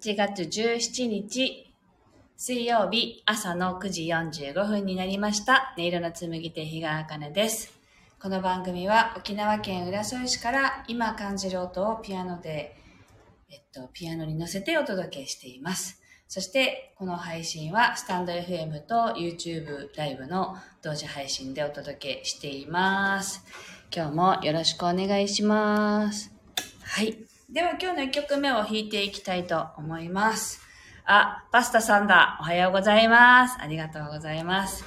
8月17日、水曜日朝の9時45分になりました。音色の紡手日川茜です。この番組は沖縄県浦添市から今感じる音をピアノで、えっと、ピアノに乗せてお届けしています。そして、この配信はスタンド FM と YouTube ライブの同時配信でお届けしています。今日もよろしくお願いします。はい。では今日の1曲目を弾いていきたいと思います。あ、パスタさんだ。おはようございます。ありがとうございます。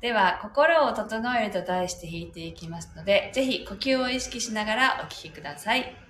では、心を整えると題して弾いていきますので、ぜひ呼吸を意識しながらお聴きください。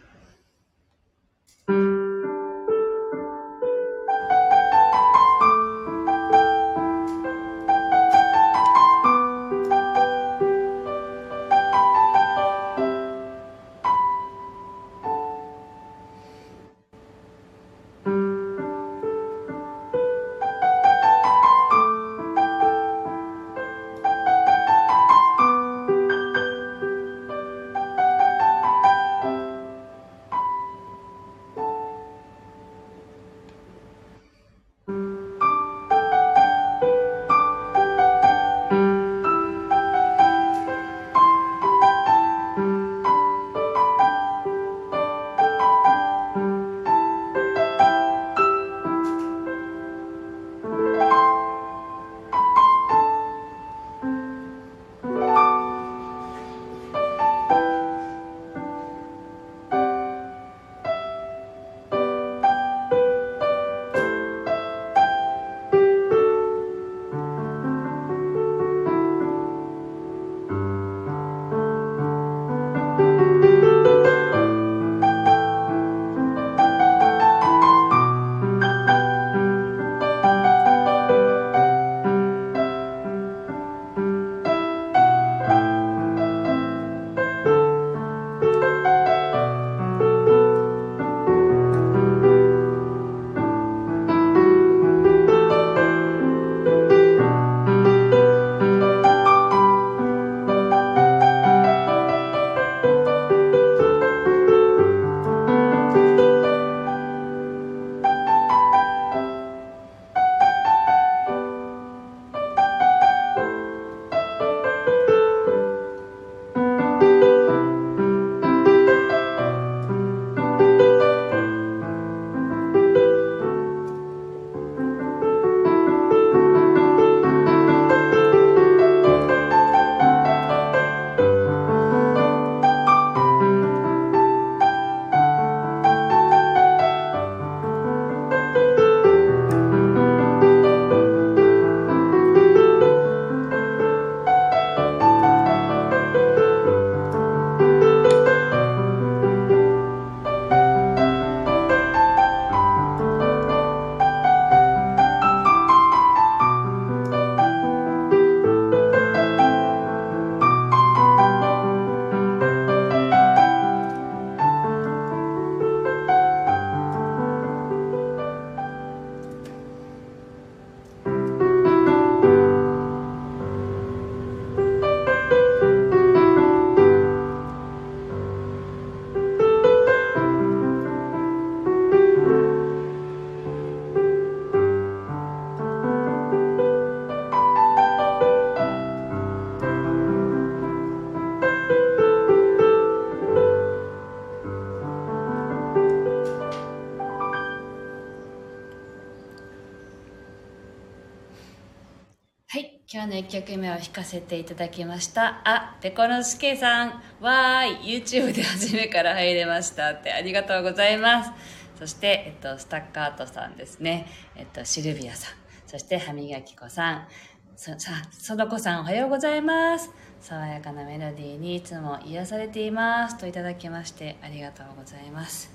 はい。今日の1曲目を弾かせていただきました。あ、ペコロスケさん。わーい。YouTube で初めから入れましたってありがとうございます。そして、えっと、スタッカートさんですね。えっと、シルビアさん。そして、歯磨き粉さん。そ、さ、その子さんおはようございます。爽やかなメロディーにいつも癒されています。といただきまして、ありがとうございます。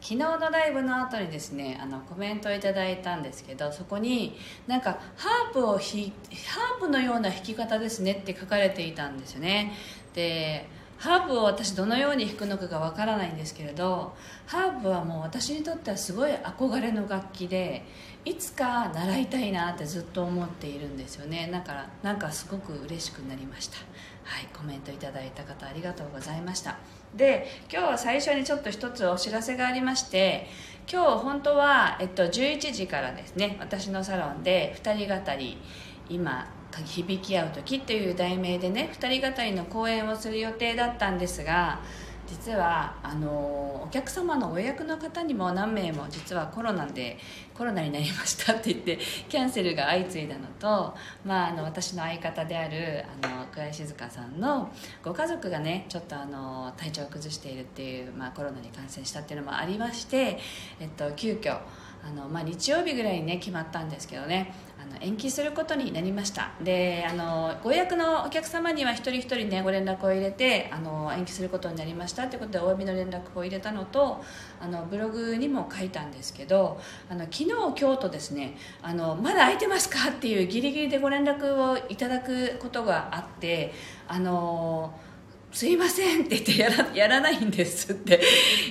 昨日のライブの後にですねあのコメントをいただいたんですけどそこになんかハープを弾ハープのような弾き方ですねって書かれていたんですよね。でハーブを私どのように弾くのかがわからないんですけれどハーブはもう私にとってはすごい憧れの楽器でいつか習いたいなってずっと思っているんですよね。だからなんかすごく嬉しくなりました。はいコメントいただいた方ありがとうございました。で今日は最初にちょっと一つお知らせがありまして今日本当は、えっと、11時からですね私のサロンで2人語り今響き合う時っていう題名でね2人語りの講演をする予定だったんですが実はあのお客様のご予約の方にも何名も実はコロナでコロナになりましたって言ってキャンセルが相次いだのと、まあ、あの私の相方であるあの桑井静香さんのご家族がねちょっとあの体調を崩しているっていう、まあ、コロナに感染したっていうのもありまして、えっと、急遽あの、まあ、日曜日ぐらいにね決まったんですけどねの延期することになりました。であのご予約のお客様には一人一人ねご連絡を入れてあの延期することになりました。ということでお詫びの連絡を入れたのとあのブログにも書いたんですけどあの昨日今日とですねあのまだ空いてますか？っていうギリギリでご連絡をいただくことがあってあのすいませんって言ってやらやらないんですって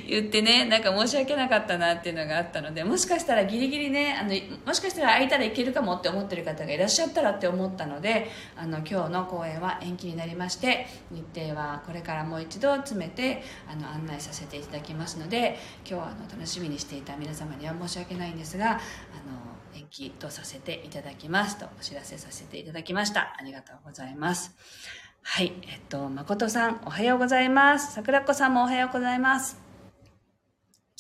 言ってねなんか申し訳なかったなっていうのがあったのでもしかしたらギリギリねあのもしかしたら空いたらいけるかもって思ってる方がいらっしゃったらって思ったのであの今日の公演は延期になりまして日程はこれからもう一度詰めてあの案内させていただきますので今日はあの楽しみにしていた皆様には申し訳ないんですがあの延期とさせていただきますとお知らせさせていただきました。ありがとうございます。はい、えっと、誠さん、おはようございます。桜子さんもおはようございます。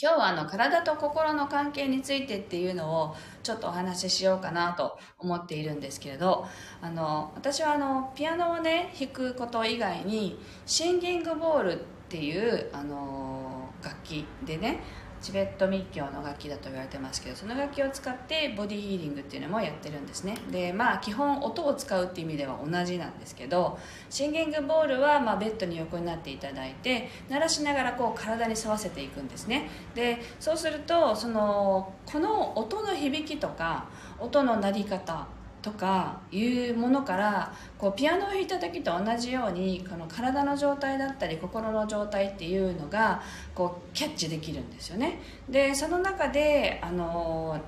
今日はあの体と心の関係についてっていうのをちょっとお話ししようかなと思っているんですけれどあの私はあのピアノをね弾くこと以外にシンギングボールっていうあの楽器でねチベット密教の楽器だと言われてますけどその楽器を使ってボディヒーリングっていうのもやってるんですね。でまあ基本音を使うっていう意味では同じなんですけどシンギングボールはまベッドに横になっていただいて鳴らしながらこう体に沿わせていくんですね。でそうするとそのこの音の響きとか音の鳴り方とかいうものからこうピアノを弾いた時と同じようにこの体の状態だったり心の状態っていうのがこうキャッチできるんですよね。でその中であの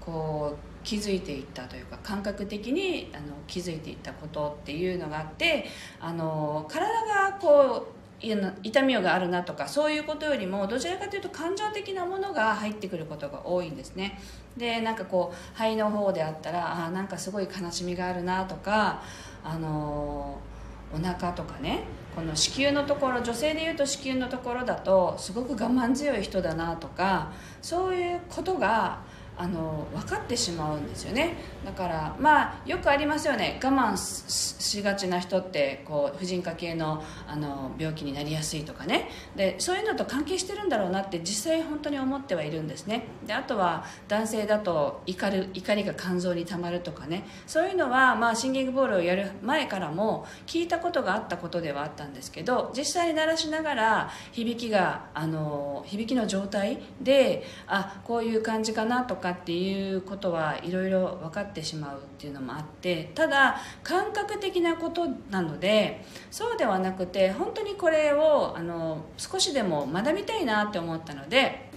こう気づいていったというか感覚的にあの気づいていったことっていうのがあってあの体がこう痛みがあるなとかそういうことよりもどちらかというと感情的なものが入ってくることが多いんですね。でなんかこう肺の方であったらあなんかすごい悲しみがあるなとかあのお腹とかねこの子宮のところ女性でいうと子宮のところだとすごく我慢強い人だなとかそういうことがあの分かってしまうんですよね。だからまあよくありますよね。我慢しがちな人ってこう婦人科系のあの病気になりやすいとかね。でそういうのと関係してるんだろうなって実際本当に思ってはいるんですね。であとは男性だと怒る怒りが肝臓にたまるとかね。そういうのは、まあ、シンギングボールをやる前からも聞いたことがあったことではあったんですけど実際に鳴らしながら響きがあの響きの状態であこういう感じかなとかかっていうことはいろいろ分かってしまうっていうのもあってただ感覚的なことなのでそうではなくて本当にこれをあの少しでも学びたいなって思ったので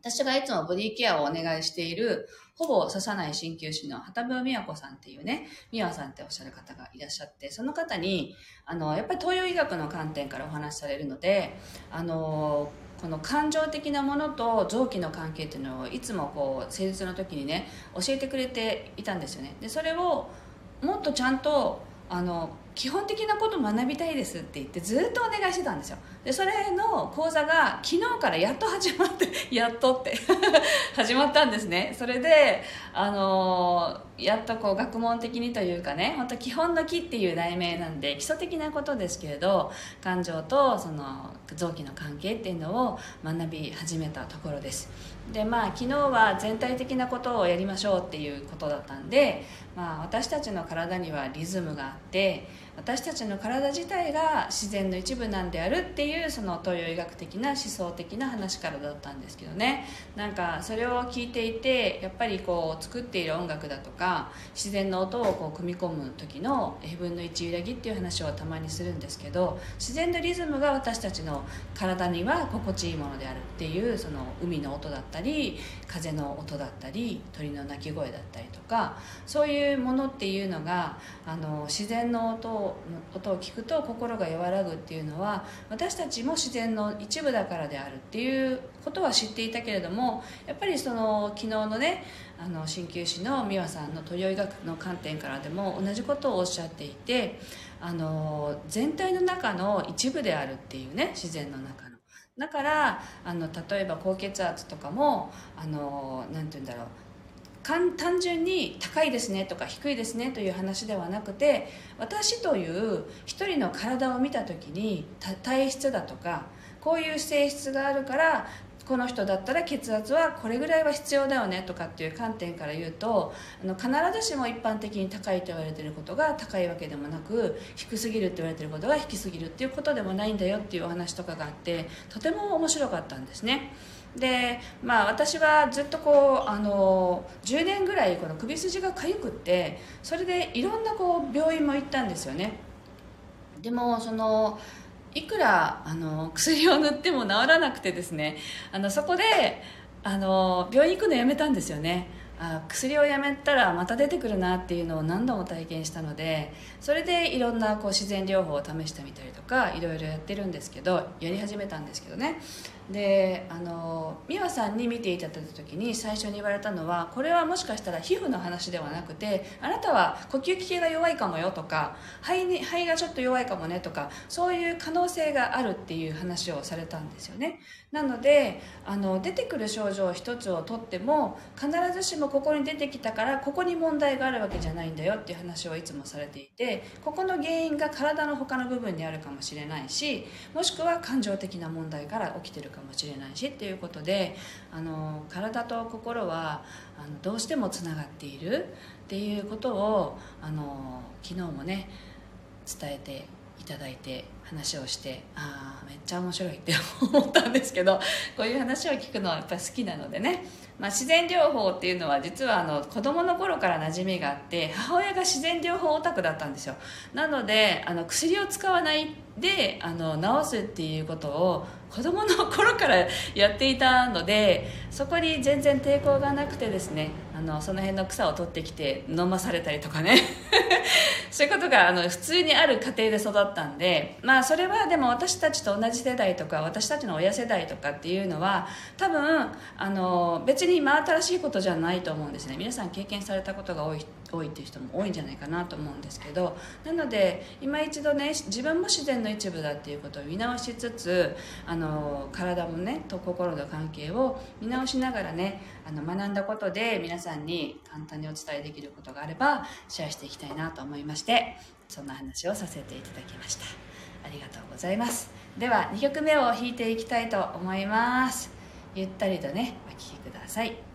私がいつもボディケアをお願いしているほぼ刺さない鍼灸師の畑部美和子さんっていうね、美和さんっておっしゃる方がいらっしゃって、その方に、あの、やっぱり東洋医学の観点からお話しされるので、あの、この感情的なものと臓器の関係っていうのをいつもこう施術の時にね教えてくれていたんですよね。でそれをもっとちゃんとあの基本的なこと学びたいですって言ってずっとお願いしてたんですよ。でそれの講座が昨日からやっと始まって やっとって 始まったんですね。それであのやっとこう学問的にというかね本当基本の木っていう題名なんで基礎的なことですけれど感情とその臓器の関係っていうのを学び始めたところです。でまあ昨日は全体的なことをやりましょうっていうことだったんで、まあ、私たちの体にはリズムがあって私たちの体自体が自然の一部なんであるっていうその東洋医学的な思想的な話からだったんですけどね。なんかそれを聞いていてやっぱりこう作っている音楽だとか自然の音をこう組み込む時の F 分の1揺らぎっていう話をたまにするんですけど自然のリズムが私たちの体には心地いいものであるっていうその海の音だったり風の音だったり鳥の鳴き声だったりとかそういうものっていうのがあの自然の音を音を聞くと心が和らぐっていうのは私たちも自然の一部だからであるっていうことは知っていたけれどもやっぱりその昨日のねあの鍼灸師の美和さんの鳥医学の観点からでも同じことをおっしゃっていてあの全体の中の一部であるっていうね自然の中の。だからあの例えば高血圧とかもあのなんて言うんだろう単純に高いですねとか低いですねという話ではなくて私という一人の体を見た時に体質だとかこういう性質があるからこの人だったら血圧はこれぐらいは必要だよねとかっていう観点から言うとあの必ずしも一般的に高いと言われてることが高いわけでもなく低すぎるって言われてることが低すぎるっていうことでもないんだよっていうお話とかがあってとても面白かったんですね。でまあ私はずっとこうあの10年ぐらいこの首筋が痒くってそれでいろんなこう病院も行ったんですよね。でもそのいくらあの薬を塗っても治らなくてですねあのそこであの病院行くのやめたんですよね。あ薬をやめたらまた出てくるなっていうのを何度も体験したのでそれでいろんなこう自然療法を試してみたりとかいろいろやってるんですけどやり始めたんですけどね。であの美和さんに見ていただいた時に最初に言われたのはこれはもしかしたら皮膚の話ではなくてあなたは呼吸器系が弱いかもよとか肺に肺がちょっと弱いかもねとかそういう可能性があるっていう話をされたんですよね。なのであの出てくる症状一つをとっても必ずしもここに出てきたからここに問題があるわけじゃないんだよっていう話をいつもされていてここの原因が体の他の部分にあるかもしれないしもしくは感情的な問題から起きてるかもしれないしっていうことであの体と心はあのどうしてもつながっているっていうことをあの昨日もね伝えていただいて話をしてああめっちゃ面白いって思ったんですけど こういう話を聞くのはやっぱ好きなのでね、まあ、自然療法っていうのは実はあの子供の頃から馴染みがあって母親が自然療法オタクだったんですよ。なのであの薬を使わないであの治すっていうことを子供の頃からやっていたのでそこに全然抵抗がなくてですねあのその辺の草を取ってきて飲まされたりとかね。そういうことがあの普通にある家庭で育ったんでまあそれはでも私たちと同じ世代とか私たちの親世代とかっていうのは多分あの別に真新しいことじゃないと思うんですね。皆さん経験されたことが多い多いっていう人も多いんじゃないかなと思うんですけどなので今一度ね自分も自然の一部だっていうことを見直しつつあの体もねと心の関係を見直しながらねあの学んだことで皆さんに簡単にお伝えできることがあればシェアしていきたいなと思いましてそんな話をさせていただきました。ありがとうございます。では2曲目を弾いていきたいと思います。ゆったりとねお聴きくださいはい。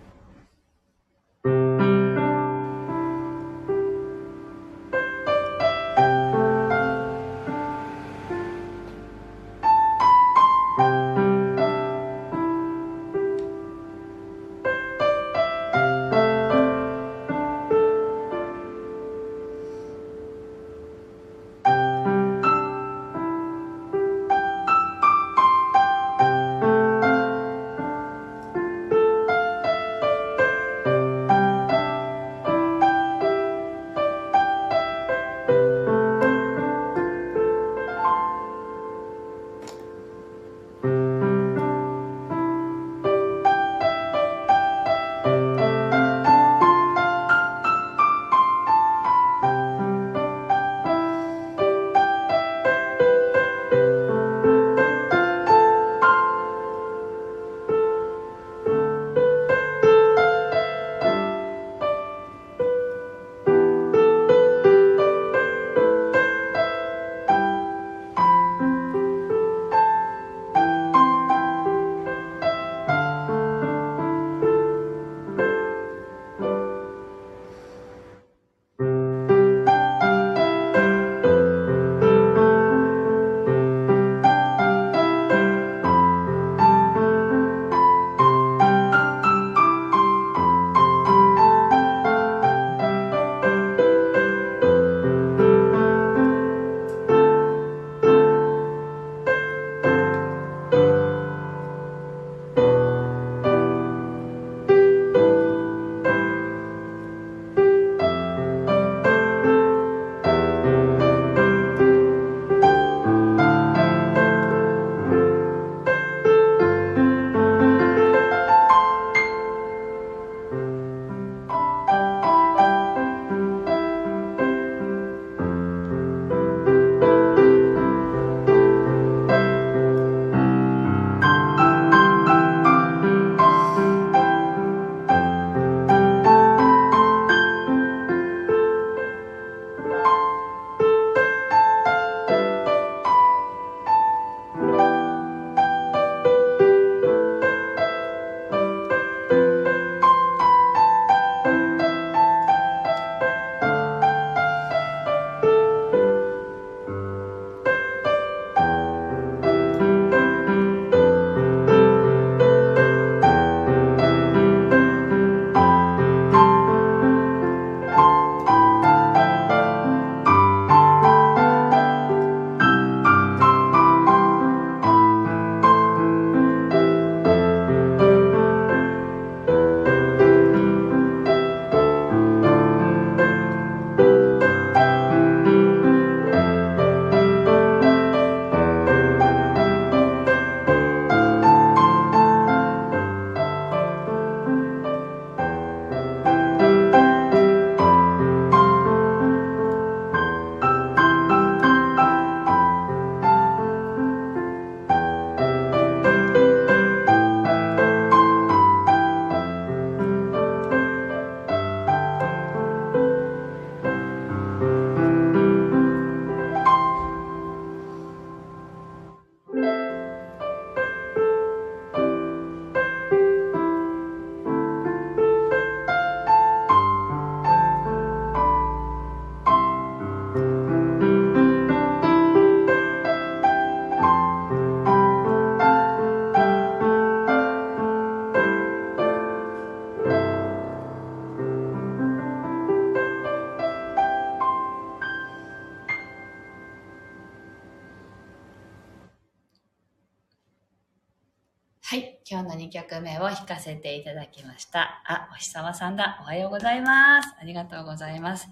日の2曲目を弾かせていただきました。あ、お日様さんだ。おはようございます。ありがとうございます。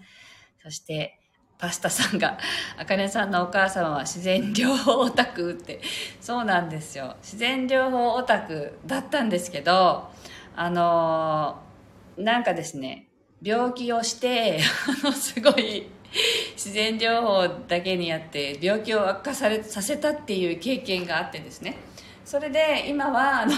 そして、パスタさんが、あかねさんのお母様は自然療法オタクって、そうなんですよ。自然療法オタクだったんですけど、あのーなんかですね、病気をして、あの、すごい、自然療法だけにやって病気を悪化されさせたっていう経験があってですねそれで今はあの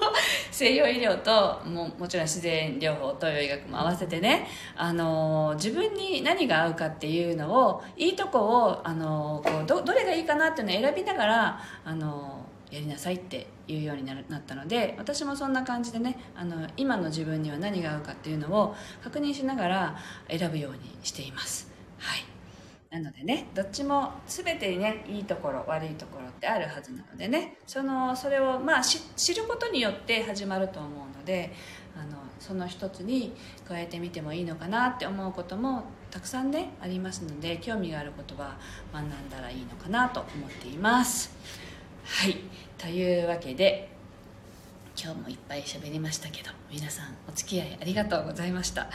西洋医療とももちろん自然療法東洋医学も合わせてねあの自分に何が合うかっていうのをいいとこをあのこうどどれがいいかなっていうのを選びながらあのやりなさいっていうようになるなったので私もそんな感じでねあの今の自分には何が合うかっていうのを確認しながら選ぶようにしています。はい。なのでねどっちも全てにねいいところ悪いところってあるはずなのでねそのそれをまあ知ることによって始まると思うのであのその一つに加えてみてもいいのかなって思うこともたくさんねありますので興味があることは学んだらいいのかなと思っています。はい。というわけで今日もいっぱい喋りましたけど皆さんお付き合いありがとうございました。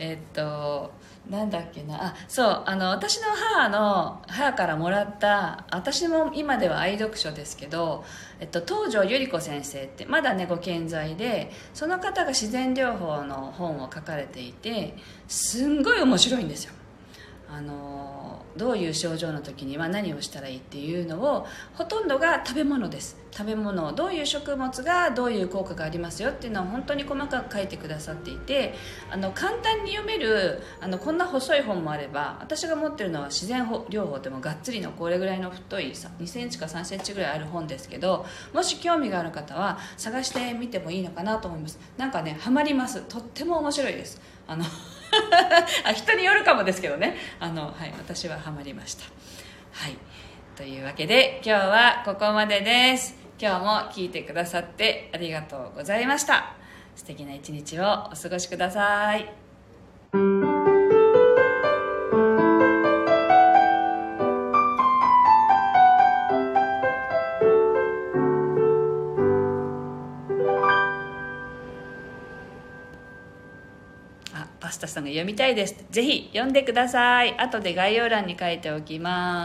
えっとなんだっけな。あそう。あの私の母の母からもらった私も今では愛読書ですけど、えっと、東條百合子先生ってまだねご健在でその方が自然療法の本を書かれていてすんごい面白いんですよ。あのどういう症状の時には何をしたらいいっていうのをほとんどが食べ物です。食べ物どういう食物がどういう効果がありますよっていうのを本当に細かく書いてくださっていてあの簡単に読めるあのこんな細い本もあれば私が持ってるのは自然療法でもがっつりのこれぐらいの太い2センチか3センチぐらいある本ですけどもし興味がある方は探してみてもいいのかなと思います。なんかねハマります。とっても面白いです。あの あ人によるかもですけどね。あの、はい、私はハマりました。はい。というわけで今日はここまでです。今日も聞いてくださってありがとうございました。素敵な一日をお過ごしください。あパスタさんが読みたいです。ぜひ読んでください。後で概要欄に書いておきます。